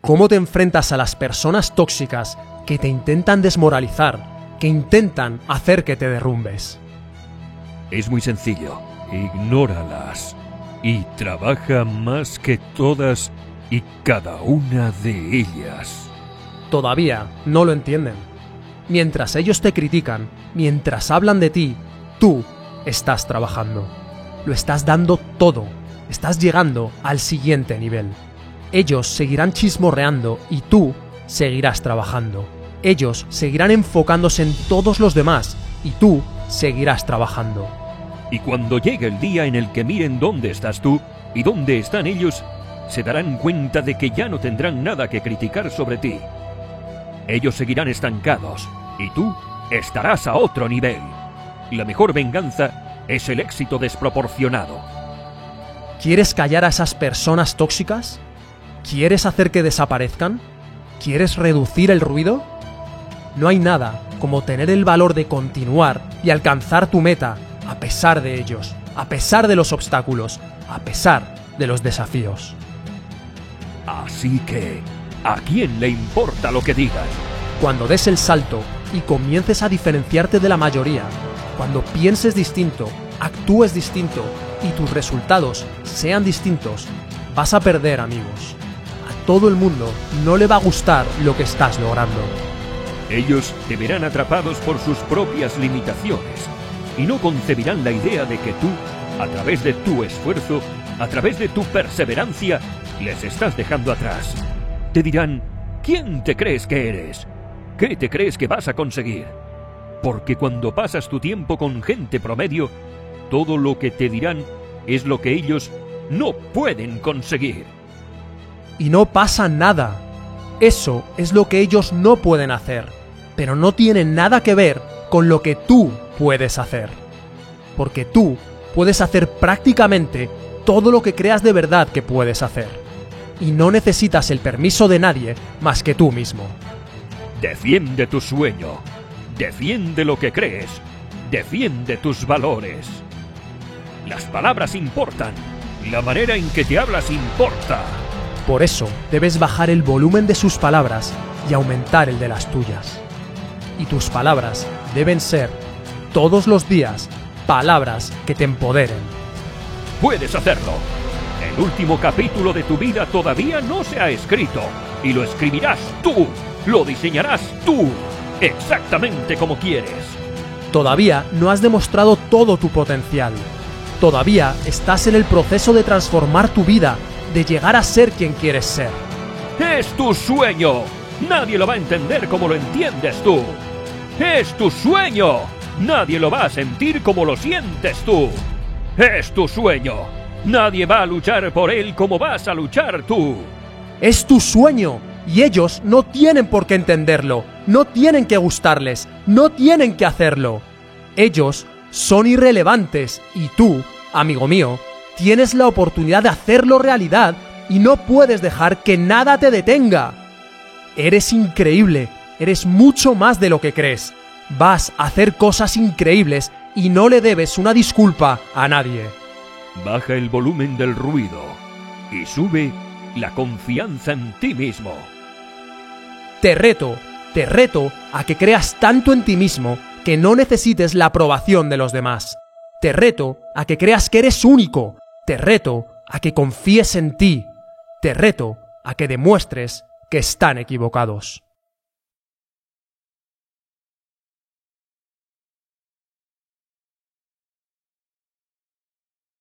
cómo te enfrentas a las personas tóxicas que te intentan desmoralizar, que intentan hacer que te derrumbes. Es muy sencillo. Ignóralas y trabaja más que todas y cada una de ellas. Todavía no lo entienden. Mientras ellos te critican, mientras hablan de ti, tú estás trabajando. Lo estás dando todo. Estás llegando al siguiente nivel. Ellos seguirán chismorreando y tú seguirás trabajando. Ellos seguirán enfocándose en todos los demás y tú seguirás trabajando. Y cuando llegue el día en el que miren dónde estás tú y dónde están ellos, se darán cuenta de que ya no tendrán nada que criticar sobre ti. Ellos seguirán estancados y tú estarás a otro nivel. La mejor venganza es el éxito desproporcionado. ¿Quieres callar a esas personas tóxicas? ¿Quieres hacer que desaparezcan? ¿Quieres reducir el ruido? No hay nada como tener el valor de continuar y alcanzar tu meta a pesar de ellos, a pesar de los obstáculos, a pesar de los desafíos. Así que, ¿a quién le importa lo que digan? Cuando des el salto y comiences a diferenciarte de la mayoría, cuando pienses distinto, actúes distinto y tus resultados sean distintos, vas a perder amigos. Todo el mundo no le va a gustar lo que estás logrando. Ellos te verán atrapados por sus propias limitaciones y no concebirán la idea de que tú, a través de tu esfuerzo, a través de tu perseverancia, les estás dejando atrás. Te dirán, ¿quién te crees que eres? ¿Qué te crees que vas a conseguir? Porque cuando pasas tu tiempo con gente promedio, todo lo que te dirán es lo que ellos no pueden conseguir. Y no pasa nada. Eso es lo que ellos no pueden hacer, pero no tiene nada que ver con lo que tú puedes hacer. Porque tú puedes hacer prácticamente todo lo que creas de verdad que puedes hacer. Y no necesitas el permiso de nadie más que tú mismo. Defiende tu sueño. Defiende lo que crees. Defiende tus valores. Las palabras importan. La manera en que te hablas importa. Por eso debes bajar el volumen de sus palabras y aumentar el de las tuyas. Y tus palabras deben ser, todos los días, palabras que te empoderen. Puedes hacerlo. El último capítulo de tu vida todavía no se ha escrito y lo escribirás tú, lo diseñarás tú, exactamente como quieres. Todavía no has demostrado todo tu potencial. Todavía estás en el proceso de transformar tu vida, de llegar a ser quien quieres ser. Es tu sueño. Nadie lo va a entender como lo entiendes tú. Es tu sueño. Nadie lo va a sentir como lo sientes tú. Es tu sueño. Nadie va a luchar por él como vas a luchar tú. Es tu sueño y ellos no tienen por qué entenderlo, no tienen que gustarles, no tienen que hacerlo. Ellos son irrelevantes y tú, amigo mío, tienes la oportunidad de hacerlo realidad y no puedes dejar que nada te detenga. Eres increíble, eres mucho más de lo que crees. Vas a hacer cosas increíbles y no le debes una disculpa a nadie. Baja el volumen del ruido y sube la confianza en ti mismo. Te reto, te reto a que creas tanto en ti mismo que no necesites la aprobación de los demás. Te reto a que creas que eres único. Te reto a que confíes en ti. Te reto a que demuestres que están equivocados.